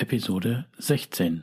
Episode 16.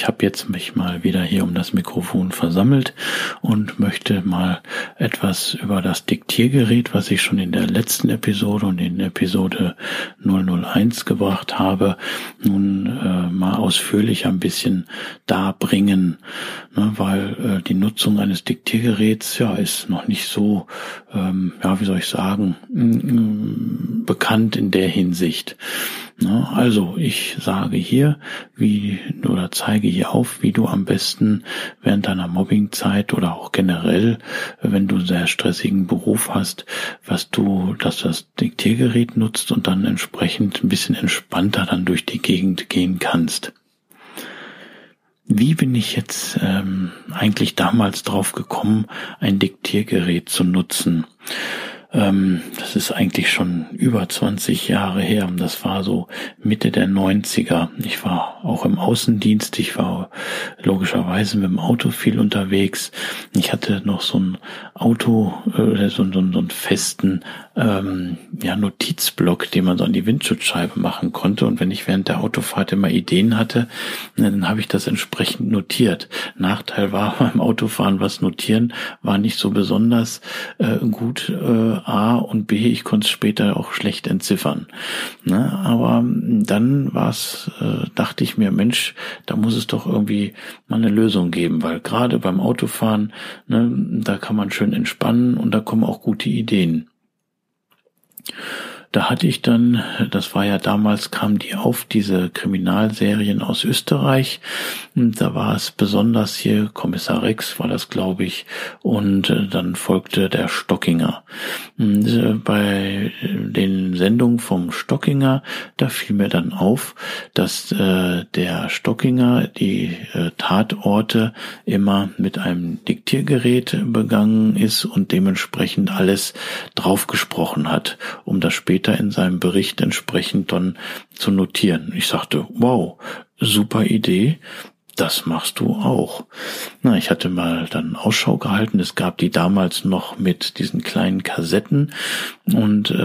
Ich habe jetzt mich mal wieder hier um das Mikrofon versammelt und möchte mal etwas über das Diktiergerät, was ich schon in der letzten Episode und in Episode 001 gebracht habe, nun äh, mal ausführlich ein bisschen darbringen, ne, weil äh, die Nutzung eines Diktiergeräts ja ist noch nicht so, ähm, ja, wie soll ich sagen, bekannt in der Hinsicht. Also ich sage hier, wie oder zeige hier auf, wie du am besten während deiner Mobbingzeit oder auch generell, wenn du einen sehr stressigen Beruf hast, was du, dass das Diktiergerät nutzt und dann entsprechend ein bisschen entspannter dann durch die Gegend gehen kannst. Wie bin ich jetzt ähm, eigentlich damals drauf gekommen, ein Diktiergerät zu nutzen? Ähm, das ist eigentlich schon über 20 Jahre her. Das war so Mitte der 90er. Ich war auch im Außendienst. Ich war logischerweise mit dem Auto viel unterwegs. Ich hatte noch so ein Auto, äh, so, so, so einen festen ähm, ja, Notizblock, den man so an die Windschutzscheibe machen konnte. Und wenn ich während der Autofahrt immer Ideen hatte, dann habe ich das entsprechend notiert. Nachteil war beim Autofahren, was notieren war nicht so besonders äh, gut. Äh, A und B, ich konnte es später auch schlecht entziffern. Ne? Aber dann war es, äh, dachte ich mir, Mensch, da muss es doch irgendwie mal eine Lösung geben, weil gerade beim Autofahren, ne, da kann man schön entspannen und da kommen auch gute Ideen. Da hatte ich dann, das war ja damals, kam die auf, diese Kriminalserien aus Österreich. Und da war es besonders hier, Kommissar Rex war das, glaube ich, und äh, dann folgte der Stockinger. Und äh, bei den Sendungen vom Stockinger, da fiel mir dann auf, dass äh, der Stockinger die Tatorte immer mit einem Diktiergerät begangen ist und dementsprechend alles draufgesprochen hat, um das später später in seinem Bericht entsprechend dann zu notieren. Ich sagte, wow, super Idee, das machst du auch. Na, ich hatte mal dann Ausschau gehalten. Es gab die damals noch mit diesen kleinen Kassetten und äh,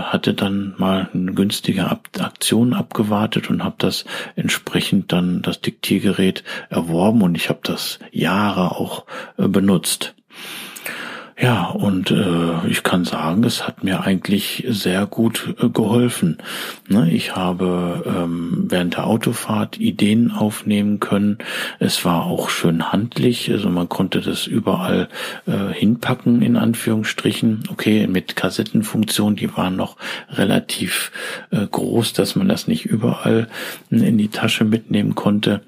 hatte dann mal eine günstige Ab Aktion abgewartet und habe das entsprechend dann das Diktiergerät erworben und ich habe das Jahre auch äh, benutzt. Ja, und äh, ich kann sagen, es hat mir eigentlich sehr gut äh, geholfen. Ne? Ich habe ähm, während der Autofahrt Ideen aufnehmen können. Es war auch schön handlich, also man konnte das überall äh, hinpacken, in Anführungsstrichen. Okay, mit Kassettenfunktion, die waren noch relativ äh, groß, dass man das nicht überall in die Tasche mitnehmen konnte.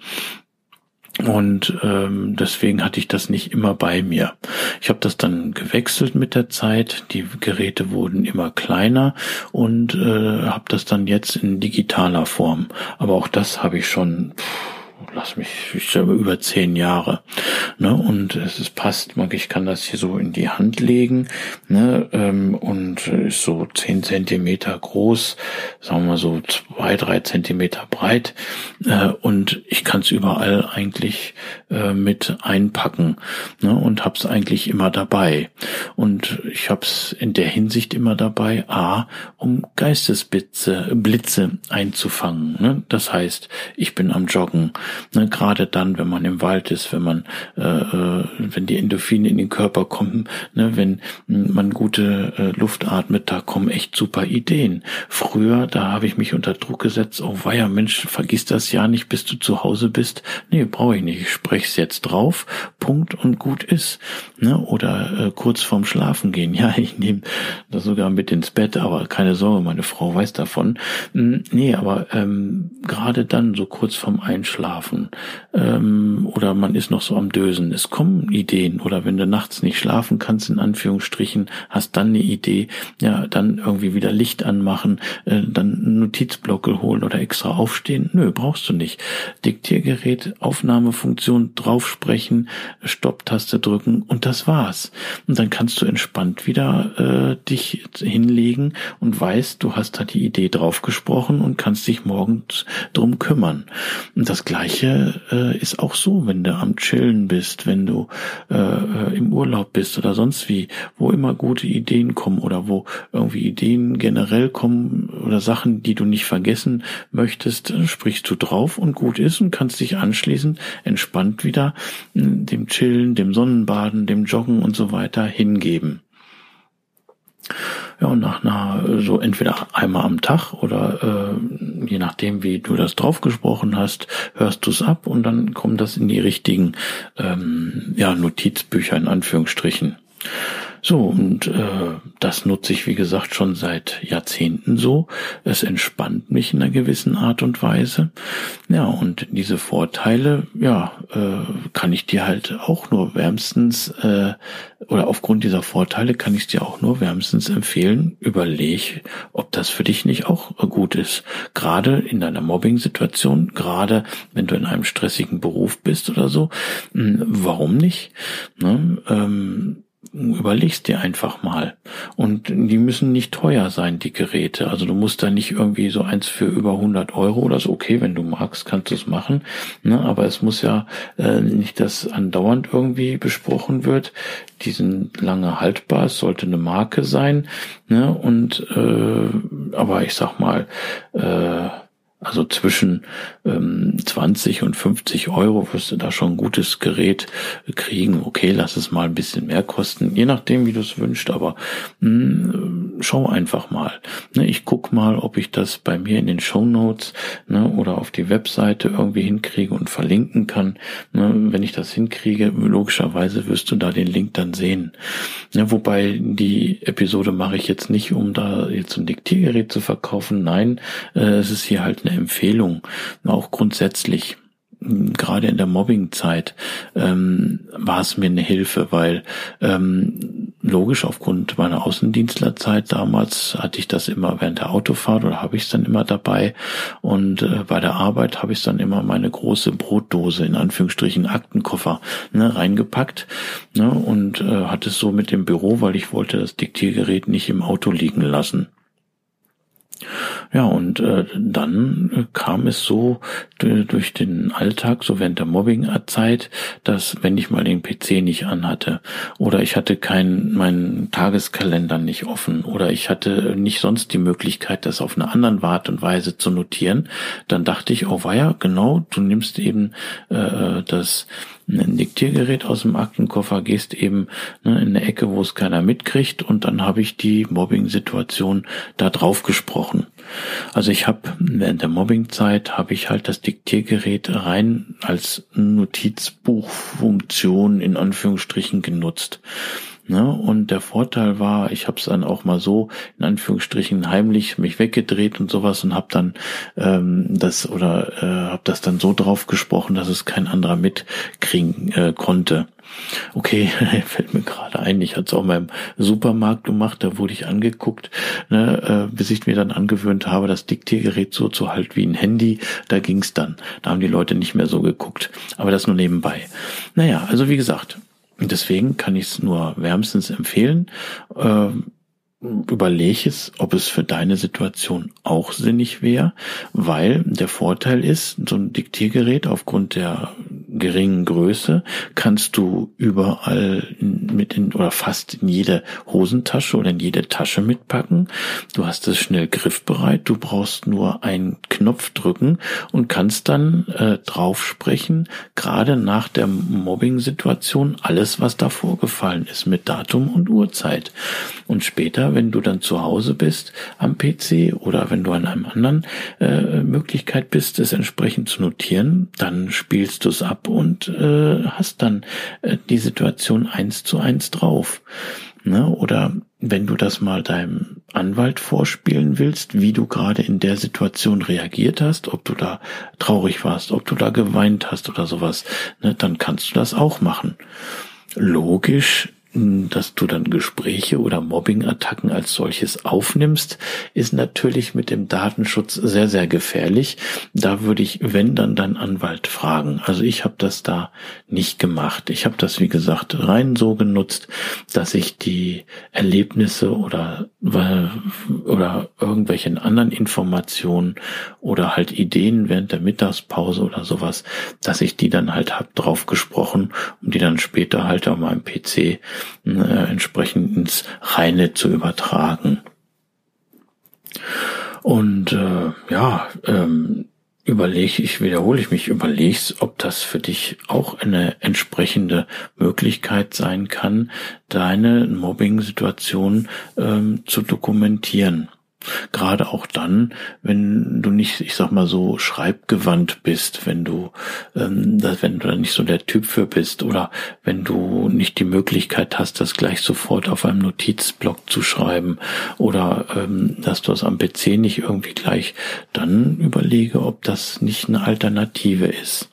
Und ähm, deswegen hatte ich das nicht immer bei mir. Ich habe das dann gewechselt mit der Zeit. Die Geräte wurden immer kleiner und äh, habe das dann jetzt in digitaler Form. Aber auch das habe ich schon. Pff, lass mich, ich glaube, über zehn Jahre. Ne? Und es ist, passt, ich kann das hier so in die Hand legen ne? ähm, und ist so zehn Zentimeter groß, sagen wir so zwei, drei Zentimeter breit äh, und ich kann es überall eigentlich äh, mit einpacken ne? und hab's eigentlich immer dabei. Und ich hab's in der Hinsicht immer dabei, a, um Geistesblitze Blitze einzufangen. Ne? Das heißt, ich bin am Joggen Ne, Gerade dann, wenn man im Wald ist, wenn man, äh, äh wenn die Endorphine in den Körper kommen, ne, wenn man gute äh, Luft atmet, da kommen echt super Ideen. Früher, da habe ich mich unter Druck gesetzt, oh weia, Mensch, vergiss das ja nicht, bis du zu Hause bist. Nee, brauche ich nicht. Ich spreche jetzt drauf, Punkt und gut ist. Ne? Oder äh, kurz vorm Schlafen gehen. Ja, ich nehme das sogar mit ins Bett, aber keine Sorge, meine Frau weiß davon. Hm, nee, aber ähm, gerade dann, so kurz vorm Einschlafen, ähm, oder man ist noch so am Dösen, es kommen Ideen. Oder wenn du nachts nicht schlafen kannst, in Anführungsstrichen, hast dann eine Idee, ja, dann irgendwie wieder Licht anmachen, äh, dann einen Notizblockel holen oder extra aufstehen. Nö, brauchst du nicht. Diktiergerät, Aufnahmefunktion, draufsprechen, Stopptaste drücken und das war's. Und dann kannst du entspannt wieder äh, dich hinlegen und weißt, du hast da die Idee draufgesprochen und kannst dich morgens drum kümmern. Und das gleiche äh, ist auch so, wenn du am Chillen bist, wenn du äh, äh im Urlaub bist oder sonst wie, wo immer gute Ideen kommen oder wo irgendwie Ideen generell kommen oder Sachen, die du nicht vergessen möchtest, sprichst du drauf und gut ist und kannst dich anschließend entspannt wieder hm, dem Chillen, dem Sonnenbaden, dem Joggen und so weiter hingeben. Ja, und nach einer, so entweder einmal am Tag oder äh, je nachdem, wie du das draufgesprochen hast, hörst du es ab und dann kommt das in die richtigen ähm, ja, Notizbücher in Anführungsstrichen. So, und äh, das nutze ich, wie gesagt, schon seit Jahrzehnten so. Es entspannt mich in einer gewissen Art und Weise. Ja, und diese Vorteile, ja, äh, kann ich dir halt auch nur wärmstens, äh, oder aufgrund dieser Vorteile kann ich dir auch nur wärmstens empfehlen, überleg, ob das für dich nicht auch gut ist. Gerade in deiner Mobbing-Situation, gerade wenn du in einem stressigen Beruf bist oder so, hm, warum nicht? Ne? Ähm, überlegst dir einfach mal. Und die müssen nicht teuer sein, die Geräte. Also du musst da nicht irgendwie so eins für über 100 Euro oder so. Okay, wenn du magst, kannst du es machen. Ne? Aber es muss ja äh, nicht, dass andauernd irgendwie besprochen wird. Die sind lange haltbar. Es sollte eine Marke sein. Ne? Und äh, aber ich sag mal, äh, also zwischen ähm, 20 und 50 Euro wirst du da schon ein gutes Gerät kriegen. Okay, lass es mal ein bisschen mehr kosten, je nachdem, wie du es wünschst, aber mh, hm, schau einfach mal. Ne, ich guck mal, ob ich das bei mir in den Show Notes ne, oder auf die Webseite irgendwie hinkriege und verlinken kann. Ne, wenn ich das hinkriege, logischerweise wirst du da den Link dann sehen. Ne, wobei die Episode mache ich jetzt nicht, um da jetzt ein Diktiergerät zu verkaufen. Nein, äh, es ist hier halt eine Empfehlung, auch grundsätzlich gerade in der Mobbing-Zeit ähm, war es mir eine Hilfe, weil ähm, logisch aufgrund meiner Außendienstlerzeit damals hatte ich das immer während der Autofahrt oder habe ich es dann immer dabei und äh, bei der Arbeit habe ich dann immer meine große Brotdose in Anführungsstrichen Aktenkoffer ne, reingepackt ne, und äh, hatte es so mit dem Büro, weil ich wollte das Diktiergerät nicht im Auto liegen lassen. Ja, und äh, dann äh, kam es so durch den Alltag, so während der Mobbing-Zeit, dass wenn ich mal den PC nicht anhatte oder ich hatte keinen, meinen Tageskalender nicht offen oder ich hatte nicht sonst die Möglichkeit, das auf eine andere Art und Weise zu notieren, dann dachte ich, oh weia, genau, du nimmst eben äh, das ein Diktiergerät aus dem Aktenkoffer, gehst eben ne, in eine Ecke, wo es keiner mitkriegt und dann habe ich die Mobbing-Situation da drauf gesprochen. Also ich habe während der Mobbing-Zeit habe ich halt das Diktiergerät rein als Notizbuchfunktion in Anführungsstrichen genutzt. Ne? Und der Vorteil war, ich habe es dann auch mal so in Anführungsstrichen heimlich mich weggedreht und sowas und habe dann ähm, das oder äh, habe das dann so drauf gesprochen, dass es kein anderer mitkriegen äh, konnte. Okay, fällt mir gerade ein, ich hatte es auch mal im Supermarkt gemacht, da wurde ich angeguckt, ne, äh, bis ich mir dann angewöhnt habe, das Diktiergerät so zu halten wie ein Handy, da ging's dann. Da haben die Leute nicht mehr so geguckt. Aber das nur nebenbei. Naja, also wie gesagt, deswegen kann ich es nur wärmstens empfehlen. Äh, überleg es, ob es für deine Situation auch sinnig wäre, weil der Vorteil ist, so ein Diktiergerät aufgrund der geringen Größe kannst du überall mit in oder fast in jede Hosentasche oder in jede Tasche mitpacken. Du hast es schnell griffbereit. Du brauchst nur einen Knopf drücken und kannst dann äh, drauf sprechen, gerade nach der Mobbing-Situation, alles, was da vorgefallen ist mit Datum und Uhrzeit. Und später, wenn du dann zu Hause bist am PC oder wenn du an einem anderen äh, Möglichkeit bist, es entsprechend zu notieren, dann spielst du es ab und äh, hast dann äh, die Situation eins zu eins drauf. Ne? Oder wenn du das mal deinem Anwalt vorspielen willst, wie du gerade in der Situation reagiert hast, ob du da traurig warst, ob du da geweint hast oder sowas, ne, dann kannst du das auch machen. Logisch dass du dann Gespräche oder Mobbing-Attacken als solches aufnimmst, ist natürlich mit dem Datenschutz sehr, sehr gefährlich. Da würde ich, wenn dann, deinen Anwalt fragen. Also ich habe das da nicht gemacht. Ich habe das, wie gesagt, rein so genutzt, dass ich die Erlebnisse oder, oder irgendwelchen anderen Informationen oder halt Ideen während der Mittagspause oder sowas, dass ich die dann halt hab drauf gesprochen und die dann später halt auf meinem PC äh, entsprechend ins Reine zu übertragen. Und äh, ja, ähm, überlege ich, wiederhole ich mich, überlegst, ob das für dich auch eine entsprechende Möglichkeit sein kann, deine Mobbing-Situation ähm, zu dokumentieren. Gerade auch dann, wenn du nicht, ich sag mal so, schreibgewandt bist, wenn du, ähm, wenn du da nicht so der Typ für bist oder wenn du nicht die Möglichkeit hast, das gleich sofort auf einem Notizblock zu schreiben oder ähm, dass du es am PC nicht irgendwie gleich, dann überlege, ob das nicht eine Alternative ist.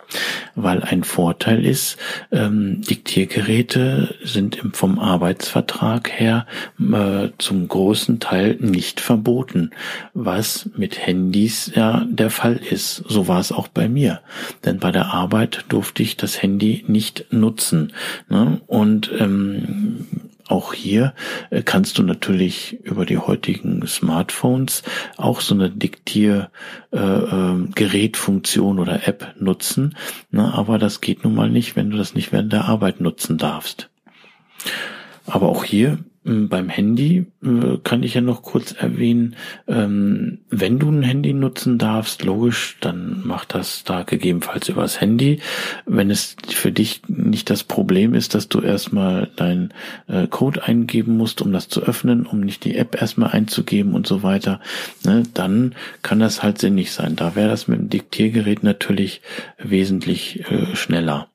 Weil ein Vorteil ist, ähm, Diktiergeräte sind im, vom Arbeitsvertrag her äh, zum großen Teil nicht verboten, was mit Handys ja der Fall ist. So war es auch bei mir, denn bei der Arbeit durfte ich das Handy nicht nutzen. Ne? Und ähm, auch hier äh, kannst du natürlich über die heutigen Smartphones auch so eine Diktiergerätfunktion äh, äh, oder App nutzen. Ne? Aber das geht nun mal nicht, wenn du das nicht während der Arbeit nutzen darfst. Aber auch hier ähm, beim Handy äh, kann ich ja noch kurz erwähnen, ähm, wenn du ein Handy nutzen darfst, logisch, dann mach das da gegebenenfalls übers Handy. Wenn es für dich nicht das Problem ist, dass du erstmal deinen äh, Code eingeben musst, um das zu öffnen, um nicht die App erstmal einzugeben und so weiter, ne, dann kann das halt sinnig sein. Da wäre das mit dem Diktiergerät natürlich wesentlich äh, schneller.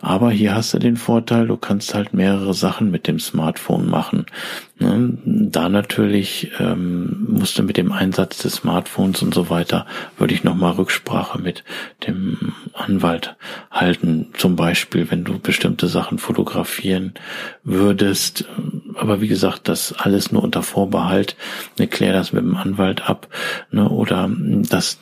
Aber hier hast du den Vorteil, du kannst halt mehrere Sachen mit dem Smartphone machen. Ne? Da natürlich ähm, musst du mit dem Einsatz des Smartphones und so weiter, würde ich nochmal Rücksprache mit dem Anwalt halten. Zum Beispiel, wenn du bestimmte Sachen fotografieren würdest. Aber wie gesagt, das alles nur unter Vorbehalt. Klär das mit dem Anwalt ab. Ne? Oder das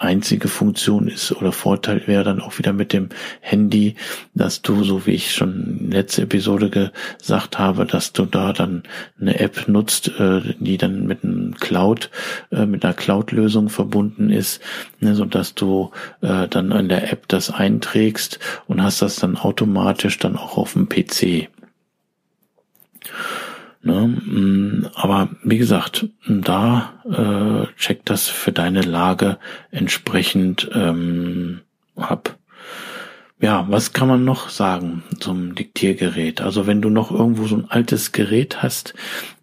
einzige Funktion ist oder Vorteil wäre dann auch wieder mit dem Handy, dass du, so wie ich schon letzte Episode gesagt habe, dass du da dann eine App nutzt, äh, die dann mit einem Cloud, äh, mit einer Cloud-Lösung verbunden ist, ne, so dass du äh, dann an der App das einträgst und hast das dann automatisch dann auch auf dem PC. Ne? Mm, aber wie gesagt, da äh, check das für deine Lage entsprechend ähm, ab. Ja, was kann man noch sagen zum Diktiergerät? Also wenn du noch irgendwo so ein altes Gerät hast,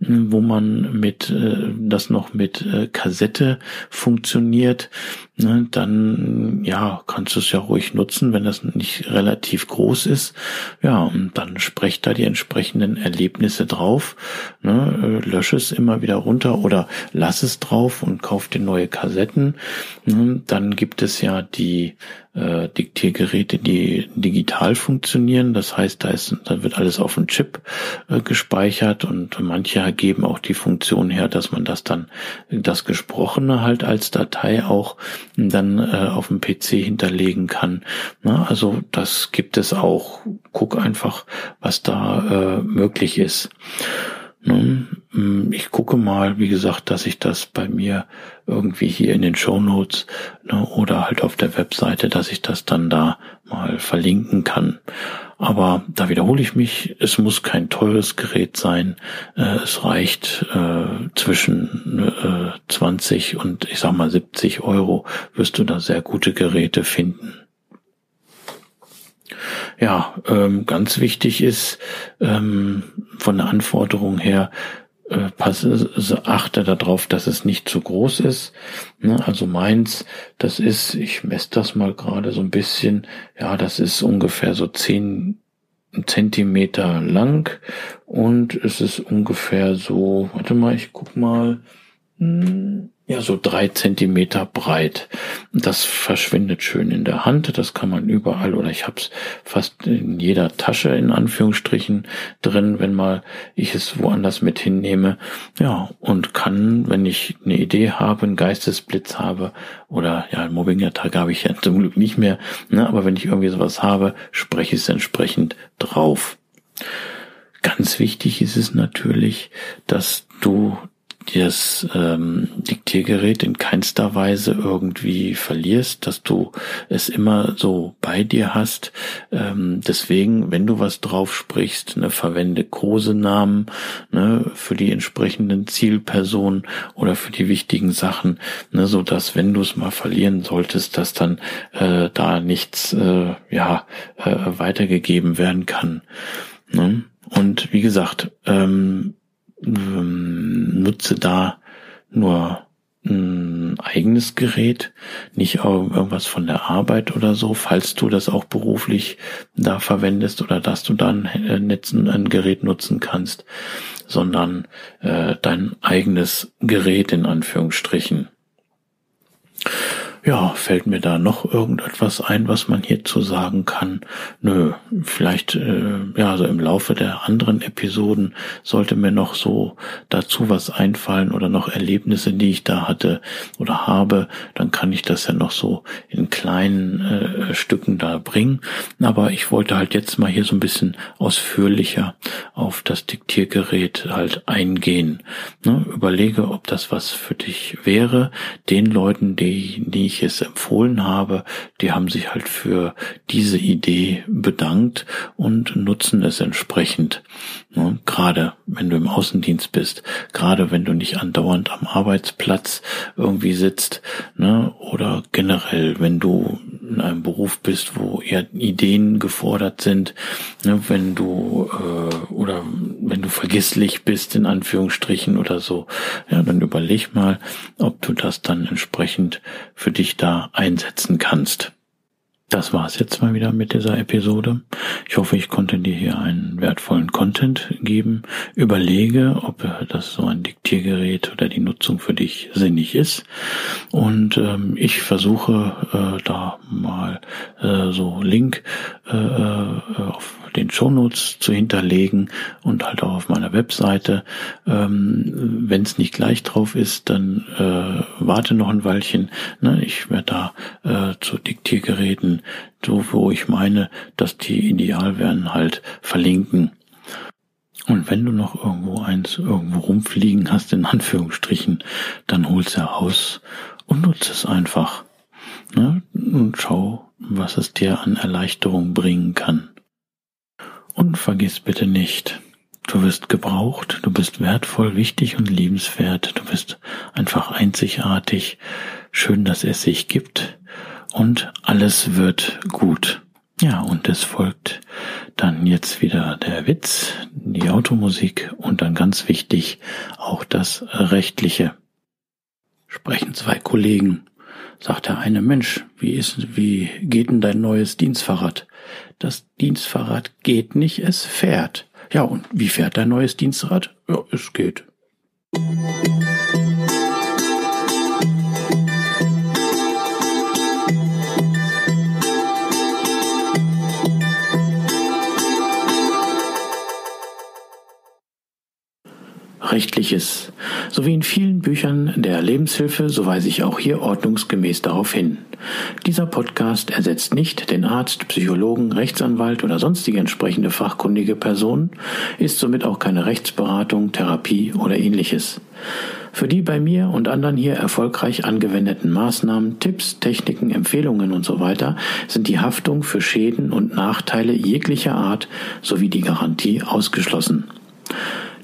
hm, wo man mit äh, das noch mit äh, Kassette funktioniert, ne, dann ja, kannst du es ja ruhig nutzen, wenn das nicht relativ groß ist. Ja, und dann sprecht da die entsprechenden Erlebnisse drauf, ne, äh, es immer wieder runter oder lass es drauf und kauf dir neue Kassetten. Ne, dann gibt es ja die äh, Diktiergeräte, die digital funktionieren. Das heißt, da ist, da wird alles auf dem Chip äh, gespeichert und manche geben auch die Funktion her, dass man das dann, das Gesprochene halt als Datei auch dann äh, auf dem PC hinterlegen kann. Na, also das gibt es auch. Guck einfach, was da äh, möglich ist. Ne? Mm, ich gucke mal, wie gesagt, dass ich das bei mir irgendwie hier in den Show Notes ne, oder halt auf der Webseite, dass ich das dann da mal verlinken kann. Aber da wiederhole ich mich, es muss kein teures Gerät sein. Äh, es reicht äh, zwischen äh, 20 und ich sag mal 70 Euro wirst du da sehr gute Geräte finden. Ja, ähm, ganz wichtig ist ähm, von der Anforderung her, äh, passe, achte darauf, dass es nicht zu groß ist. Ne? Also meins, das ist, ich messe das mal gerade so ein bisschen, ja, das ist ungefähr so zehn Zentimeter lang und es ist ungefähr so, warte mal, ich guck mal, hm, ja, so drei Zentimeter breit. Das verschwindet schön in der Hand. Das kann man überall oder ich habe es fast in jeder Tasche in Anführungsstrichen drin, wenn mal ich es woanders mit hinnehme. Ja, und kann, wenn ich eine Idee habe, einen Geistesblitz habe oder ja, Mobbing-Tag habe ich ja zum Glück nicht mehr, ne, aber wenn ich irgendwie sowas habe, spreche ich es entsprechend drauf. Ganz wichtig ist es natürlich, dass du das ähm, Diktiergerät in keinster Weise irgendwie verlierst, dass du es immer so bei dir hast. Ähm, deswegen, wenn du was drauf sprichst, ne, verwende Kosenamen ne, für die entsprechenden Zielpersonen oder für die wichtigen Sachen, ne, so dass wenn du es mal verlieren solltest, dass dann äh, da nichts äh, ja äh, weitergegeben werden kann. Ne? Und wie gesagt, ähm, nutze da nur ein eigenes Gerät, nicht irgendwas von der Arbeit oder so, falls du das auch beruflich da verwendest oder dass du dann ein Gerät nutzen kannst, sondern äh, dein eigenes Gerät in Anführungsstrichen. Ja, fällt mir da noch irgendetwas ein, was man hierzu sagen kann? Nö, vielleicht äh, ja, also im Laufe der anderen Episoden sollte mir noch so dazu was einfallen oder noch Erlebnisse, die ich da hatte oder habe, dann kann ich das ja noch so in kleinen äh, Stücken da bringen. Aber ich wollte halt jetzt mal hier so ein bisschen ausführlicher auf das Diktiergerät halt eingehen. Ne? Überlege, ob das was für dich wäre. Den Leuten, die, die ich ich es empfohlen habe, die haben sich halt für diese Idee bedankt und nutzen es entsprechend. Ne? Gerade wenn du im Außendienst bist, gerade wenn du nicht andauernd am Arbeitsplatz irgendwie sitzt, ne? oder generell, wenn du in einem Beruf bist, wo eher Ideen gefordert sind, ne? wenn du äh, oder wenn du vergesslich bist in Anführungsstrichen oder so, ja, dann überleg mal, ob du das dann entsprechend für dich da einsetzen kannst. Das war's jetzt mal wieder mit dieser Episode. Ich hoffe, ich konnte dir hier einen wertvollen Content geben. Überlege, ob das so ein Diktiergerät oder die Nutzung für dich sinnig ist. Und ähm, ich versuche äh, da mal äh, so Link äh, äh auf den Shownotes zu hinterlegen und halt auch auf meiner Webseite. Ähm, Wenn es nicht gleich drauf ist, dann äh, warte noch ein Weilchen. Ne? Ich werde da äh, zu Diktiergeräten, so wo ich meine, dass die ideal werden, halt verlinken. Und wenn du noch irgendwo eins irgendwo rumfliegen hast, in Anführungsstrichen, dann hol's heraus und nutze es einfach. Ne? Und schau, was es dir an Erleichterung bringen kann. Und vergiss bitte nicht, du wirst gebraucht, du bist wertvoll, wichtig und liebenswert, du bist einfach einzigartig, schön, dass es sich gibt und alles wird gut. Ja, und es folgt dann jetzt wieder der Witz, die Automusik und dann ganz wichtig auch das Rechtliche. Sprechen zwei Kollegen sagt der eine Mensch, wie ist, wie geht denn dein neues Dienstfahrrad? Das Dienstfahrrad geht nicht, es fährt. Ja, und wie fährt dein neues Dienstrad? Ja, es geht. Rechtliches. So wie in vielen Büchern der Lebenshilfe, so weise ich auch hier ordnungsgemäß darauf hin. Dieser Podcast ersetzt nicht den Arzt, Psychologen, Rechtsanwalt oder sonstige entsprechende fachkundige Person, ist somit auch keine Rechtsberatung, Therapie oder ähnliches. Für die bei mir und anderen hier erfolgreich angewendeten Maßnahmen, Tipps, Techniken, Empfehlungen und so sind die Haftung für Schäden und Nachteile jeglicher Art sowie die Garantie ausgeschlossen.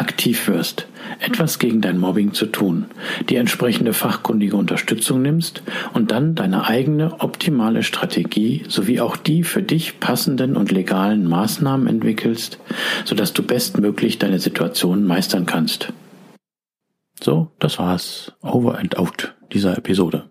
aktiv wirst, etwas gegen dein Mobbing zu tun, die entsprechende fachkundige Unterstützung nimmst und dann deine eigene optimale Strategie sowie auch die für dich passenden und legalen Maßnahmen entwickelst, sodass du bestmöglich deine Situation meistern kannst. So, das war's. Over and out dieser Episode.